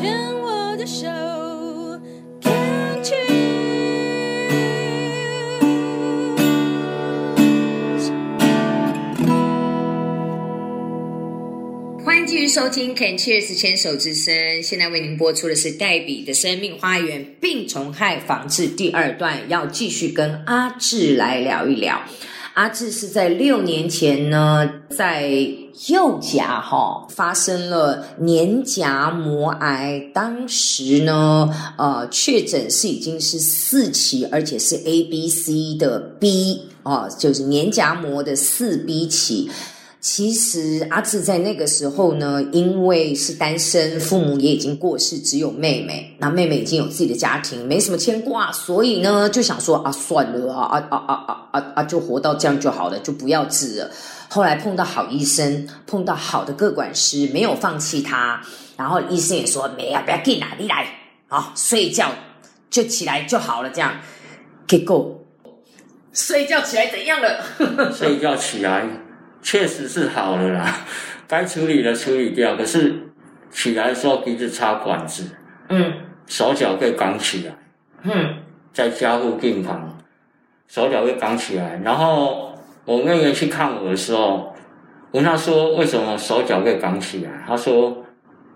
牵我的手，Can't you？。欢迎继续收听《Can Cheers 牵手之声》，现在为您播出的是黛比的生命花园病虫害防治第二段，要继续跟阿志来聊一聊。阿志是在六年前呢，在右颊哈、发生了黏颊膜癌，当时呢，呃，确诊是已经是四期，而且是 A、B、C 的 B 哦、就是黏荚膜的四 B 期。其实阿志在那个时候呢，因为是单身，父母也已经过世，只有妹妹。那妹妹已经有自己的家庭，没什么牵挂，所以呢就想说啊，算了啊啊啊啊啊啊啊，就活到这样就好了，就不要治了。后来碰到好医生，碰到好的各管师，没有放弃他。然后医生也说没啊，不要紧啦，你来啊，睡觉就起来就好了，这样。结果睡觉起来怎样了？睡觉起来确实是好了啦，该处理的处理掉，可是起来的时候鼻子插管子，嗯手脚被绑起来，嗯在家护病房，手脚被绑起来。然后我妹妹去看我的时候，我问她说为什么手脚被绑起来，她说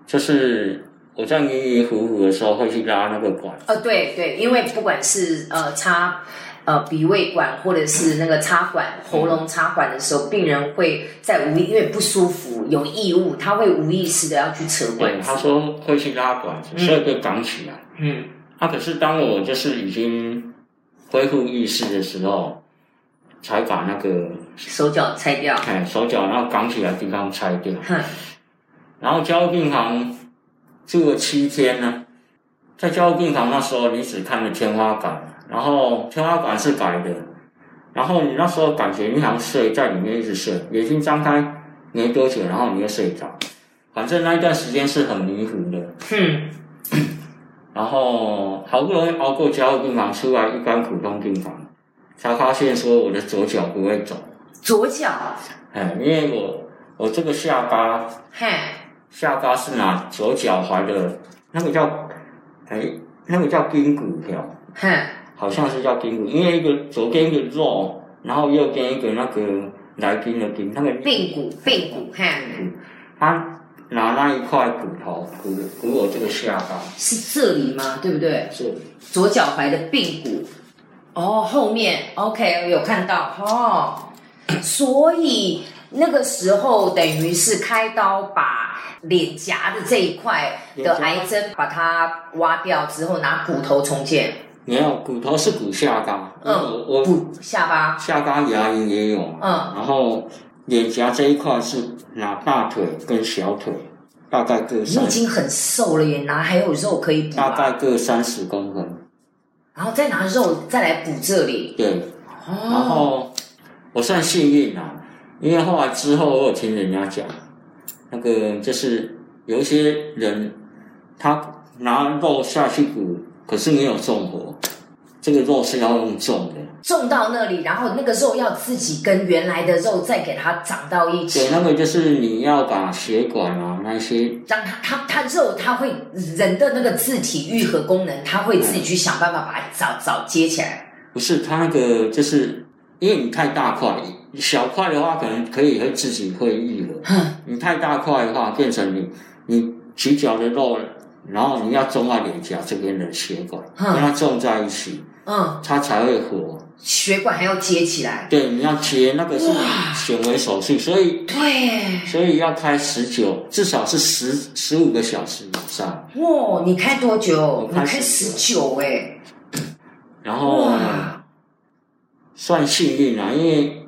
就是我在迷迷糊糊的时候会去拉那个管，呃，对对，因为不管是呃插呃鼻胃管或者是那个插管喉咙插管的时候，病人会在无意因为不舒服有异物，他会无意识的要去扯，管对。她说会去拉管子，所以被绑起来。嗯啊，可是当我就是已经恢复意识的时候，才把那个手脚拆掉。哎手脚然后绑起来的地方拆掉，哼，然后交护病房住了七天呢。在交护病房那时候，你只看了天花板，然后天花板是白的，然后你那时候感觉你好像睡在里面一直睡，眼睛张开没多久，然后你又睡着，反正那一段时间是很迷糊的。哼，然后好不容易熬过加护病房出来，一般普通病房，才发现说我的左脚不会走，左脚，哎，因为我我这个下巴嘿，下巴是拿左脚踝的那个叫，哎，那个叫髌骨条，嘿，好像是叫髌骨，因为一个左边一个肉，然后右边一个那个来宾的宾，那个髌骨，髌骨，嘿，他拿那一块骨头骨骨我这个下巴，是这里吗？对不对？是左脚踝的髌骨。哦，后面 OK 有看到哦，所以那个时候等于是开刀把脸颊的这一块的癌症把它挖掉之后，拿骨头重建，没有骨头是骨下巴，嗯。我我骨下巴，下巴牙龈也有，嗯。然后脸颊这一块是拿大腿跟小腿，大概各你已，经很瘦了耶，哪还有肉可以补大概啊？各三十公分，然后再拿肉再来补这里，对，然哦，后我算幸运啊，因为后来之后我有听人家讲，那个就是有一些人他拿肉下去补，可是没有重活，这个肉是要用种的。种到那里，然后那个肉要自己跟原来的肉再给它长到一起对，。那个就是你要把血管啊那些让它它它肉，它会人的那个自体愈合功能，它会自己去想办法把它找找接起来。不是它那个，就是因为你太大块，小块的话可能可以会自己会愈合。哼，你太大块的话，变成你你起脚的肉，然后你要种在脸颊这边的血管，嗯跟它种在一起，嗯，它才会活。血管还要接起来。对，你要切那个是哇。显微手术，所以对，所以要开十九，至少是十十五个小时以上。哇，你开多久？你开十九哎，然后哇，算幸运啊，因为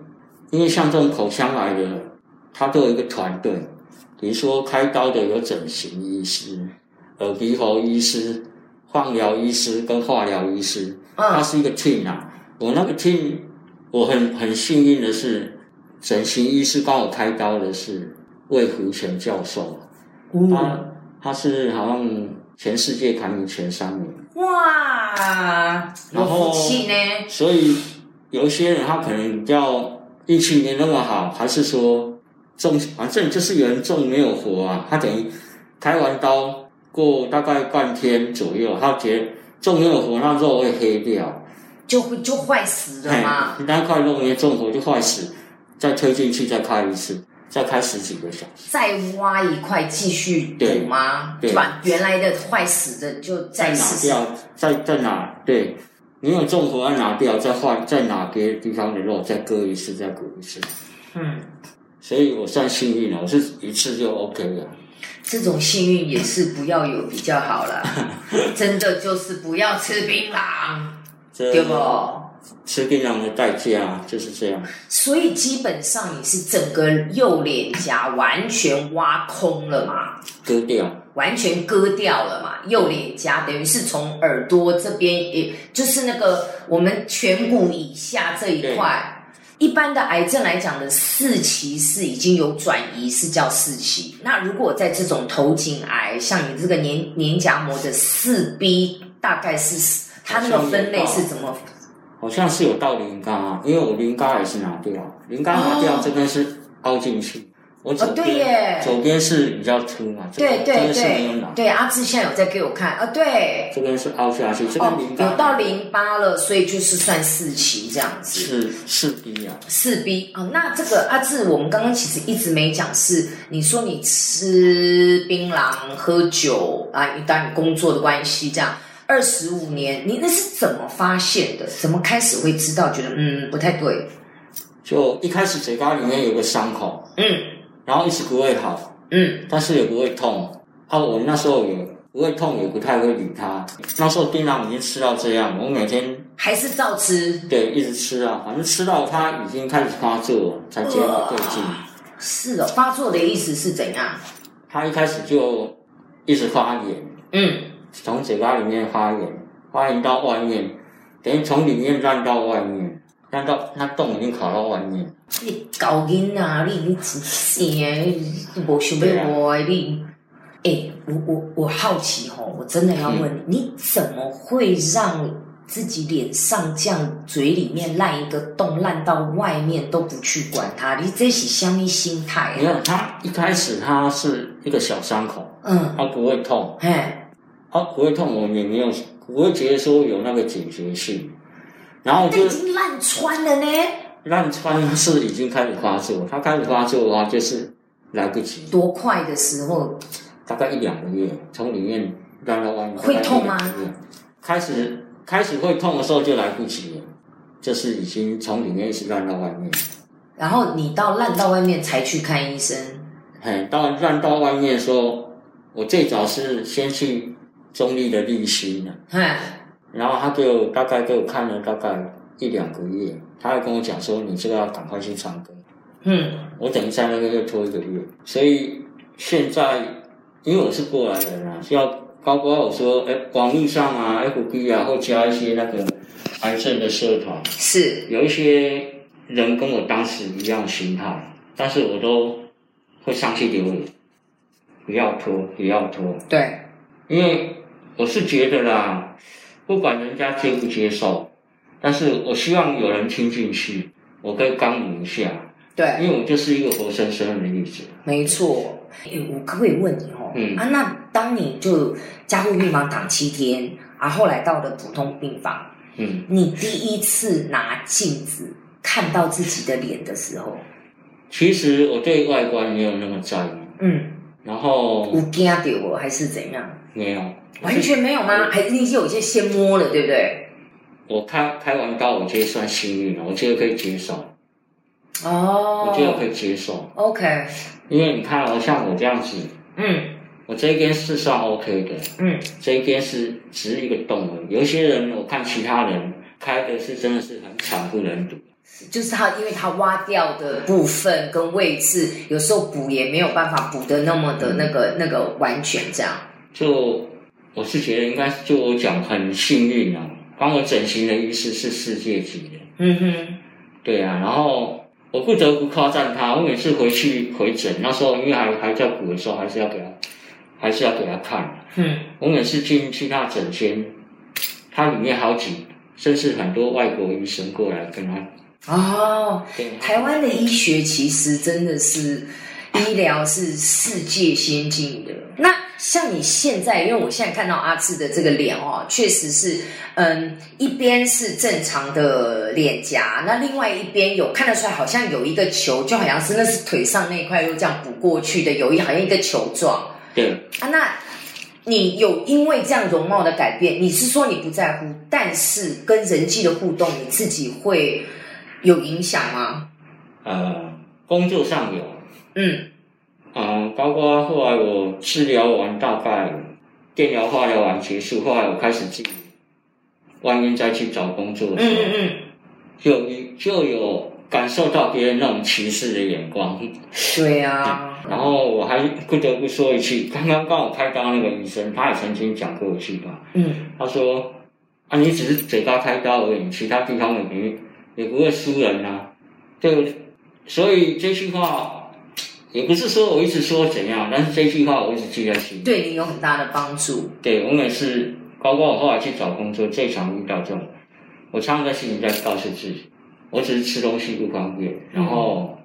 因为像这种口腔癌的，他都有一个团队，比如说开刀的有整形医师、耳鼻喉医师、放疗医师跟化疗医师，它嗯，是一个 team 啊。我那个 team，我很很幸运的是，整形医师帮我开刀的是魏福全教授，他哇他是好像全世界排名前三名。哇，有然后呢。所以有一些人他可能比较运气没那么好，还是说中，反正就是有人中没有活啊。他等于开完刀过大概半天左右，他觉得中烟火那肉会黑掉，就会就坏死了嘛。嘿那块肉因为中火就坏死，再推进去再开一次，再开十几个小时。再挖一块继续对补吗？对就把原来的坏死的就再再拿。掉，再再拿，对，你有重火要拿掉，再换，再拿别的地方的肉，再割一次，再补一次。嗯，所以我算幸运了，我是一次就 OK 了。这种幸运也是不要有比较好了，真的就是不要吃槟榔，这对不？吃槟榔的代价就是这样。所以基本上你是整个右脸颊完全挖空了嘛，割掉，完全割掉了嘛，右脸颊等于是从耳朵这边，也就是那个我们颧骨以下这一块。一般的癌症来讲的四期是已经有转移，是叫四期。那如果在这种头颈癌，像你这个黏黏夹膜的四 B，大概是它那个分类是怎么？好像是有到淋嘎、啊，因为我淋嘎也是拿掉，淋嘎拿掉哦这边是凹进去，我左哦对边、耶左边是比较粗嘛，对对对对，阿志现在有在给我看啊，对，这边是凹下去，这哦边有到零八了，所以就是算四期这样子。是四 B 啊，四 B 啊、那这个阿志，我们刚刚其实一直没讲，是你说你吃槟榔、喝酒啊，当然工作的关系，这样二十五年，你那是怎么发现的？怎么开始会知道？觉得嗯不太对，就一开始嘴巴里面有个伤口，嗯然后一直不会好，嗯，但是也不会痛。啊，我那时候也不会痛，也不太会理他。那时候槟榔已经吃到这样，我每天还是照吃，对一直吃啊，反正吃到它已经开始发作了，才觉得不对劲。是哦，发作的意思是怎样？他一开始就一直发炎，嗯，从嘴巴里面发炎，发炎到外面，等于从里面烂到外面，烂到那洞已经跑到外面。你搞囡仔，你你真正你无想要我的你。哎、我我我好奇吼，我真的要问你，你怎么会让自己脸上这样嘴里面烂一个洞，烂到外面都不去管它？你这是什么心态啊？没有，它一开始它是一个小伤口，嗯，它不会痛，嘿，它不会痛，我们也没有不会觉得说有那个警觉性，然后就已就经烂穿了呢，烂穿是已经开始发作，它开始发作的话就是来不及，多快的时候？大概一两个月，从里面烂到外面，会痛吗？开始开始会痛的时候就来不及了，就是已经从里面一直烂到外面。然后你到烂到外面才去看医生，嘿，到烂到外面的时候，我最早是先去中立的立新的，嘿，然后他就大概给我看了大概一两个月，他还跟我讲说你这个要赶快去唱歌。嗯，我等于在那个又拖一个月，所以现在因为我是过来人啊，要包括我说，哎，网络上啊，FB 啊，或加一些那个癌症的社团，是，有一些人跟我当时一样心态，但是我都会上去留言，不要拖，不要拖，对，因为我是觉得啦，不管人家接不接受，但是我希望有人听进去，我可以刚你一下，对，因为我就是一个活生生的例子。没错，哎我可不可以问你哦？嗯。啊，那当你就加护病房躺七天，啊，后来到了普通病房，嗯，你第一次拿镜子看到自己的脸的时候，其实我对外观没有那么在意，嗯，然后有惊到我还是怎样？没有，完全没有吗？还是你有一些先摸了，对不对？我开开完刀，我觉得算幸运了，我觉得可以接受，哦，我觉得可以接受，OK，因为你看哦，像我这样子，嗯我这一边是算 OK 的，嗯，这一边是只是一个洞而已。有一些人我看其他人开的是真的是很惨不忍睹，就是它，因为它挖掉的部分跟位置，有时候补也没有办法补的那么的那个那个完全这样。就我是觉得应该就我讲很幸运啊，帮我整形的医师是世界级的，嗯哼，对啊，然后我不得不夸赞他，我每次回去回诊，那时候因为还还在补的时候，还是要给他，还是要给他看。嗯，我每次进去他诊间，他里面好几，甚至很多外国医生过来跟他，哦，台湾的医学其实真的是医疗是世界先进的。那像你现在，因为我现在看到阿志的这个脸哦，确实是，嗯，一边是正常的脸颊，那另外一边有看得出来，好像有一个球，就好像是那是腿上那一块又这样补过去的，有一好像一个球状对，啊。那你有因为这样容貌的改变，你是说你不在乎，但是跟人际的互动，你自己会有影响吗？呃，工作上有，嗯。嗯，包括后来我治疗完，大概电疗、化疗完结束，后来我开始自己外面再去找工作的时候，嗯嗯嗯，就就有感受到别人那种歧视的眼光。对啊，然后我还不得不说一句，刚刚帮我开刀那个医生，他也曾经讲过一句话，嗯。他说：“啊，你只是嘴巴开刀而已，其他地方也不也不会输人啊。”就所以这句话也不是说我一直说怎样，但是这句话我一直记在心里。对你有很大的帮助。对我每次，包括我后来去找工作，最常遇到这种，我常常在心里在告诉自己，我只是吃东西不方便，然后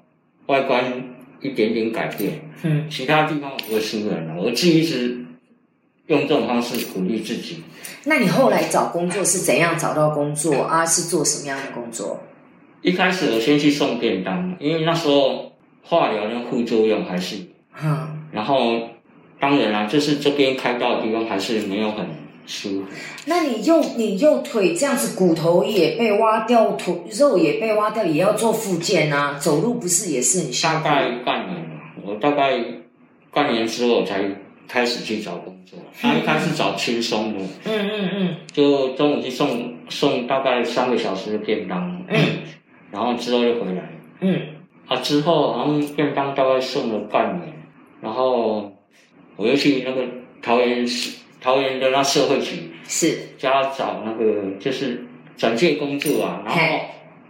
外观一点点改变，嗯，其他地方我不会输人了。我自己一直用这种方式鼓励自己。那你后来找工作是怎样找到工作啊？是做什么样的工作？一开始我先去送便当，因为那时候化疗的副作用还是有，嗯，然后当然啦，就是这边开刀的地方还是没有很舒服。那你右你右腿这样子，骨头也被挖掉，腿肉也被挖掉，也要做复健啊。走路不是也是很大辛苦？概半年了，我大概半年之后才开始去找工作。他一开始找轻松的，嗯嗯嗯就中午去送送大概三个小时的便当，嗯然后之后就回来。嗯，啊，之后好像便当大概送了半年，然后我又去那个桃园市桃园的那社会局，是，家找那个就是转介工作啊，然后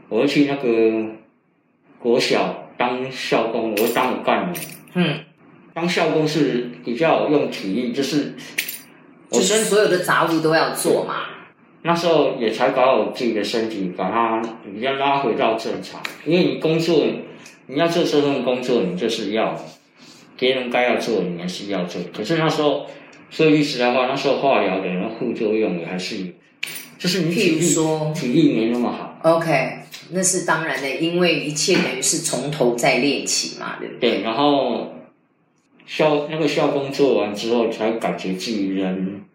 我又去那个国小当校工，我又当了半年。嗯，当校工是比较用体力，就是我就是身所有的杂物都要做嘛。那时候也才把我自己的身体把它比较拉回到正常，因为你工作你要做这份工作，你就是要别人该要做，你还是要做。可是那时候说句实在话，那时候化疗的那副作用也还是有，就是你体譬如力说体力没那么好。OK，那是当然的，因为一切等于是从头再练起嘛，对不对？对，然后校那个校工做完之后，才感觉自己人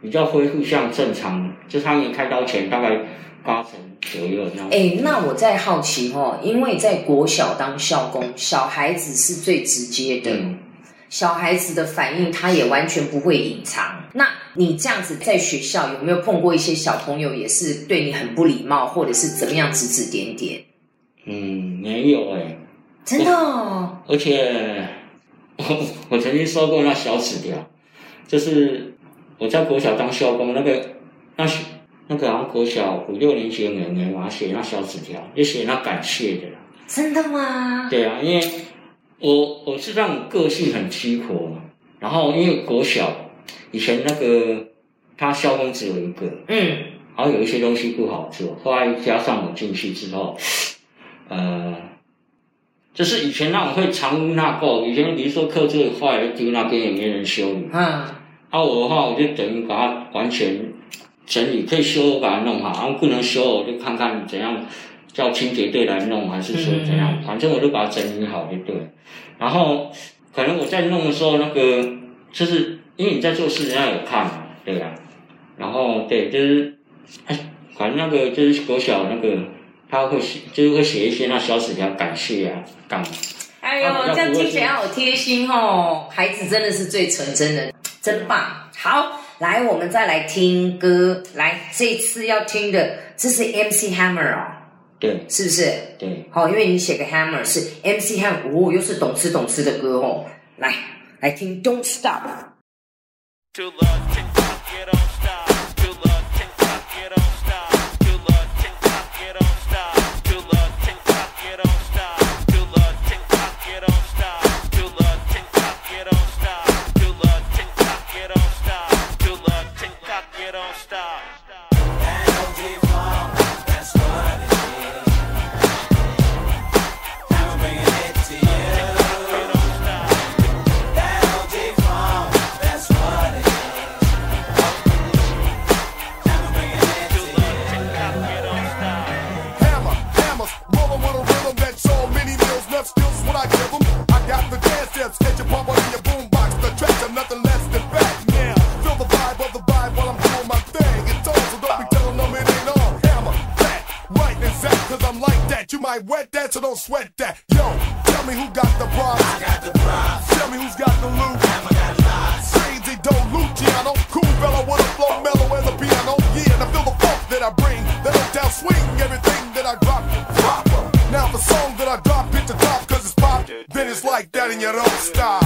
比较恢复像正常，就他们开刀前大概八成左右那样。哎，那我在好奇哦，因为在国小当校工，小孩子是最直接的，嗯小孩子的反应他也完全不会隐藏。那你这样子在学校有没有碰过一些小朋友也是对你很不礼貌，或者是怎么样指指点点？嗯，没有哎、真的、哦？而且我 我曾经收过那小纸条，就是我在国小当校工，那个那是那个好像国小五六年级的妹妹嘛，写那小纸条，就写那感谢的啦。真的吗？对啊，因为我我是这样个性很激活嘛，然后因为国小以前那个他校工只有一个，嗯然后有一些东西不好做，后来加上我进去之后，呃，就是以前那种会藏污纳垢，以前比如说课作坏了丢那边也没人修理，嗯，啊我的话我就等于把它完全整理，可以修我把它弄好，然后不能修我就看看怎样叫清洁队来弄，还是说怎样，嗯。反正我就把它整理好就对。了。然后可能我在弄的时候，那个就是因为你在做事，人家有看嘛，对呀、然后对，就是哎，反正那个就是国小那个他会写，就是会写一些那小纸条感谢啊，干嘛？哎呦，这样听起来好贴心哦！孩子真的是最纯真的，真棒。好，来，我们再来听歌。来，这次要听的这是 MC Hammer 哦，对是不是？对，好、因为你写个 Hammer 是 MC Hammer，哦，又是懂吃懂吃的歌哦。来，来听 Don't Stop。To love swing, everything that I drop, drop. Now the song that I drop, hit the top, cause it's pop. Then it's like that and you don't stop.